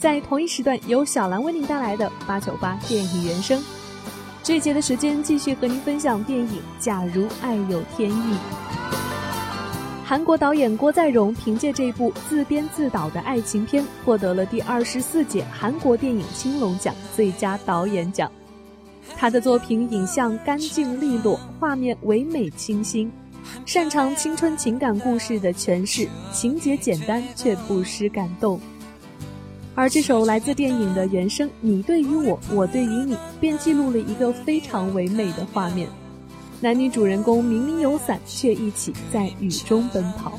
在同一时段由小兰为您带来的八九八电影原声。这一节的时间，继续和您分享电影《假如爱有天意》。韩国导演郭在荣凭借这部自编自导的爱情片，获得了第二十四届韩国电影青龙奖最佳导演奖。他的作品影像干净利落，画面唯美清新，擅长青春情感故事的诠释，情节简单却不失感动。而这首来自电影的原声《你对于我，我对于你》，便记录了一个非常唯美的画面。男女主人公明明有伞，却一起在雨中奔跑。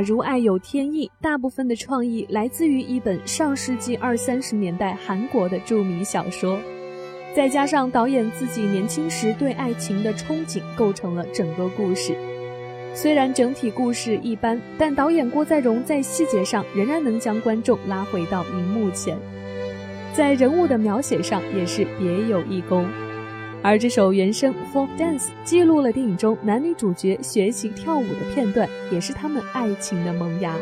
如爱有天意，大部分的创意来自于一本上世纪二三十年代韩国的著名小说，再加上导演自己年轻时对爱情的憧憬，构成了整个故事。虽然整体故事一般，但导演郭在荣在细节上仍然能将观众拉回到荧幕前，在人物的描写上也是别有一功。而这首原声《Folk Dance》记录了电影中男女主角学习跳舞的片段，也是他们爱情的萌芽。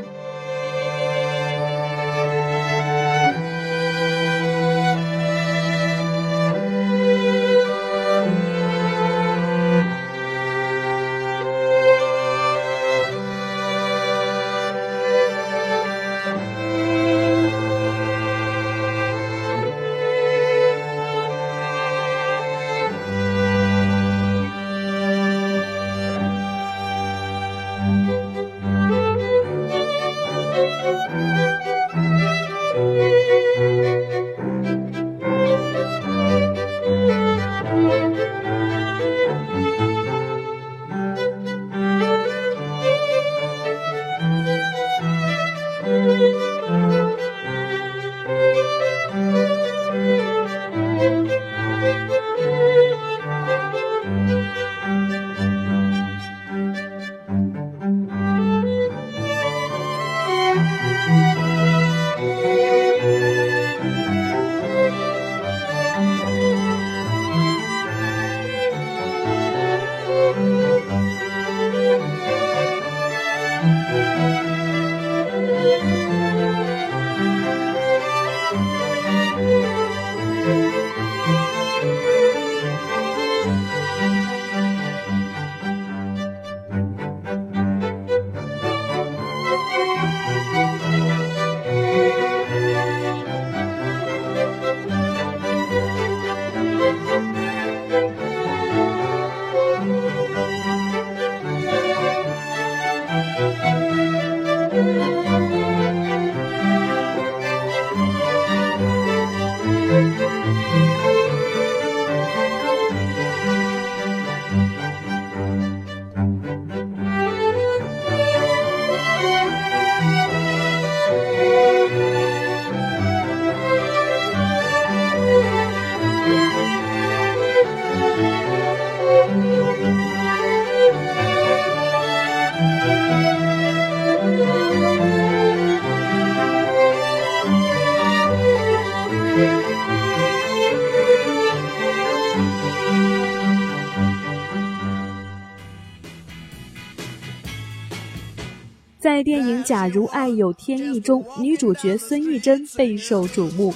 在电影《假如爱有天意》中，女主角孙艺珍备受瞩目。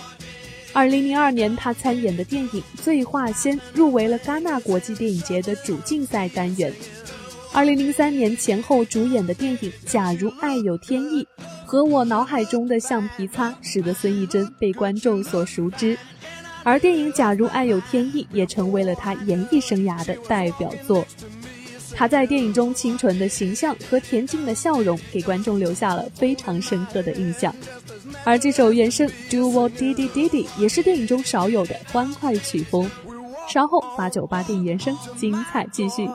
二零零二年，她参演的电影《醉画仙》入围了戛纳国际电影节的主竞赛单元。二零零三年前后主演的电影《假如爱有天意》和我脑海中的橡皮擦，使得孙艺珍被观众所熟知。而电影《假如爱有天意》也成为了她演艺生涯的代表作。他在电影中清纯的形象和恬静的笑容，给观众留下了非常深刻的印象。而这首原声《Do What Diddy Diddy》也是电影中少有的欢快曲风。稍后八九八电影原声精彩继续。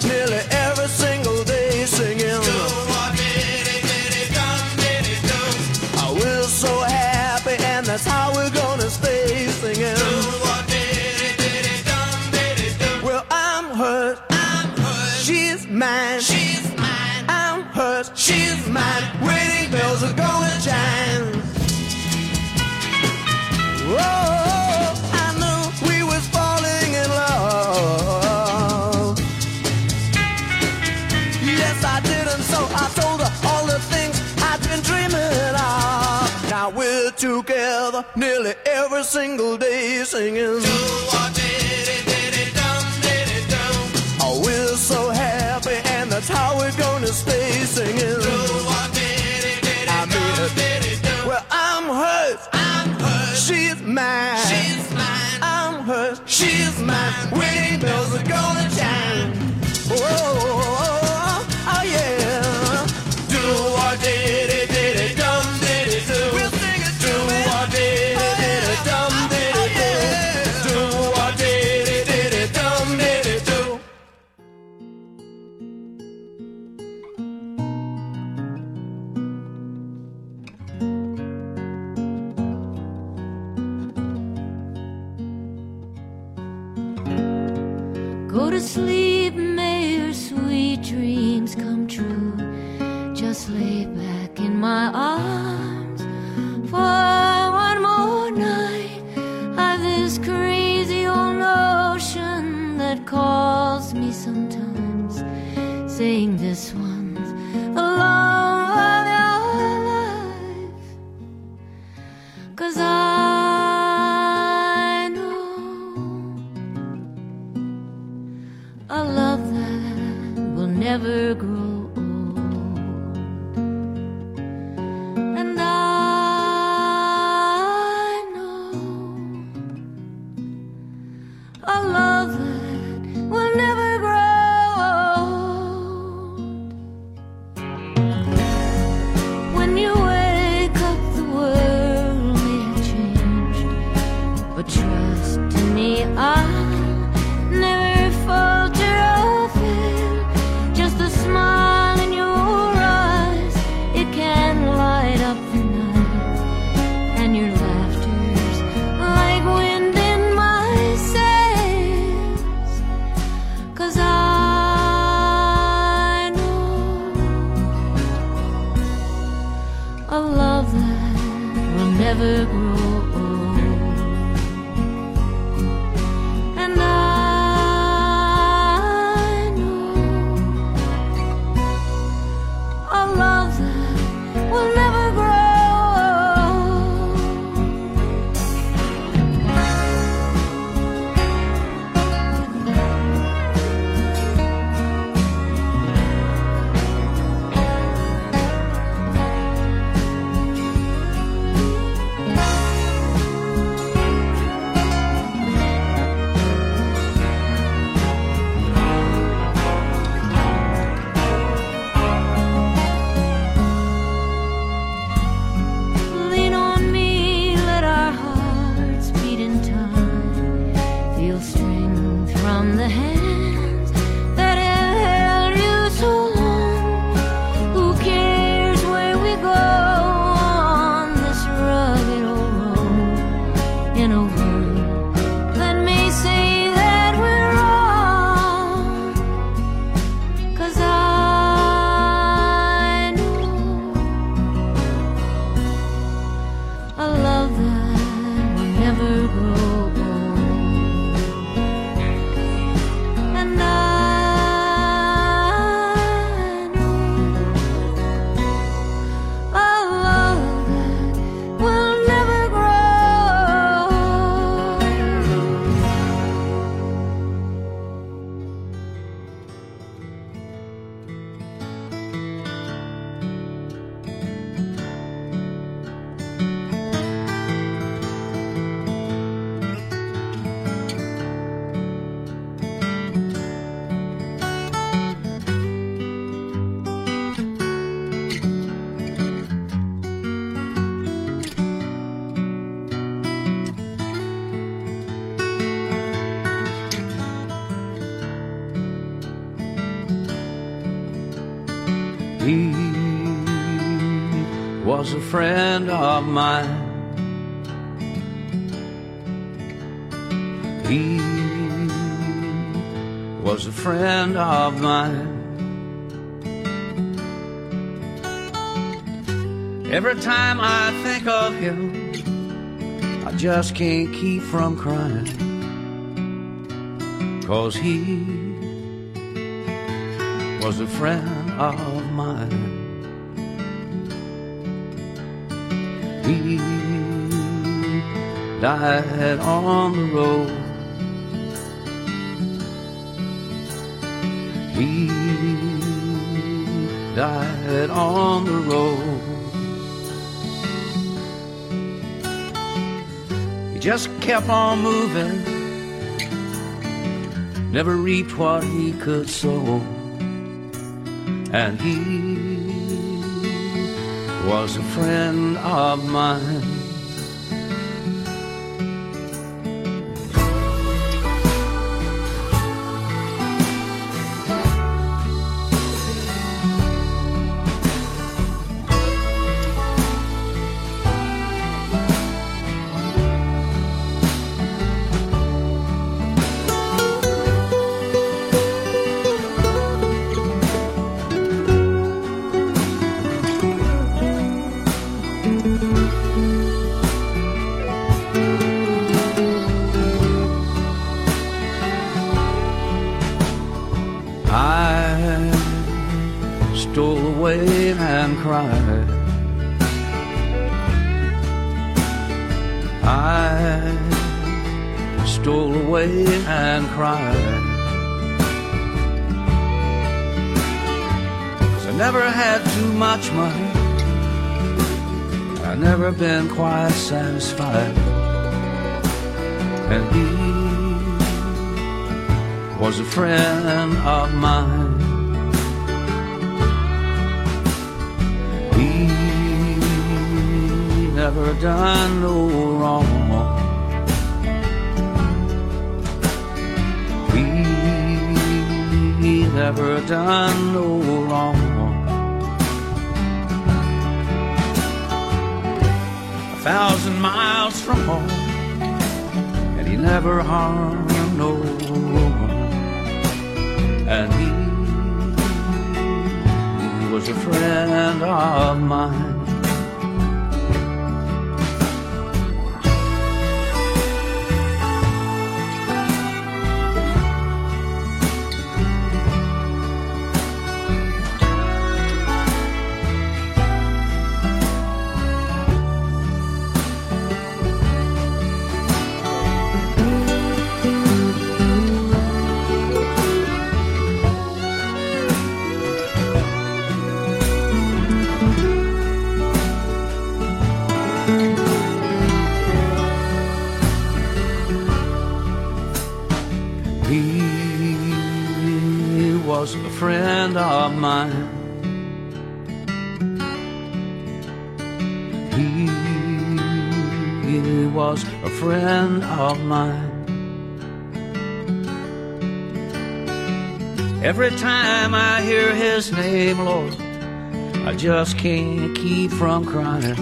till it together nearly every single day singing. Oh, we're so happy, and that's how we're gonna stay singing. I mean, well, I'm hers. I'm hers. She's mine. She's mine. I'm hers. She's mine. Wedding bells are gonna saying was a friend of mine. He was a friend of mine. Every time I think of him, I just can't keep from crying. Cause he was a friend of mine. He died on the road. He died on the road. He just kept on moving, never reaped what he could sow and he was a friend of mine. And cried. 'Cause I never had too much money. I never been quite satisfied. And he was a friend of mine. He never done no wrong. He never done no wrong. A thousand miles from home, and he never harmed no one. And he was a friend of mine. He was a friend of mine. Every time I hear his name, Lord, I just can't keep from crying.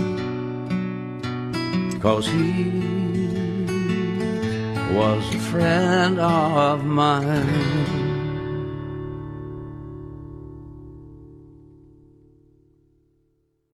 Cause he was a friend of mine.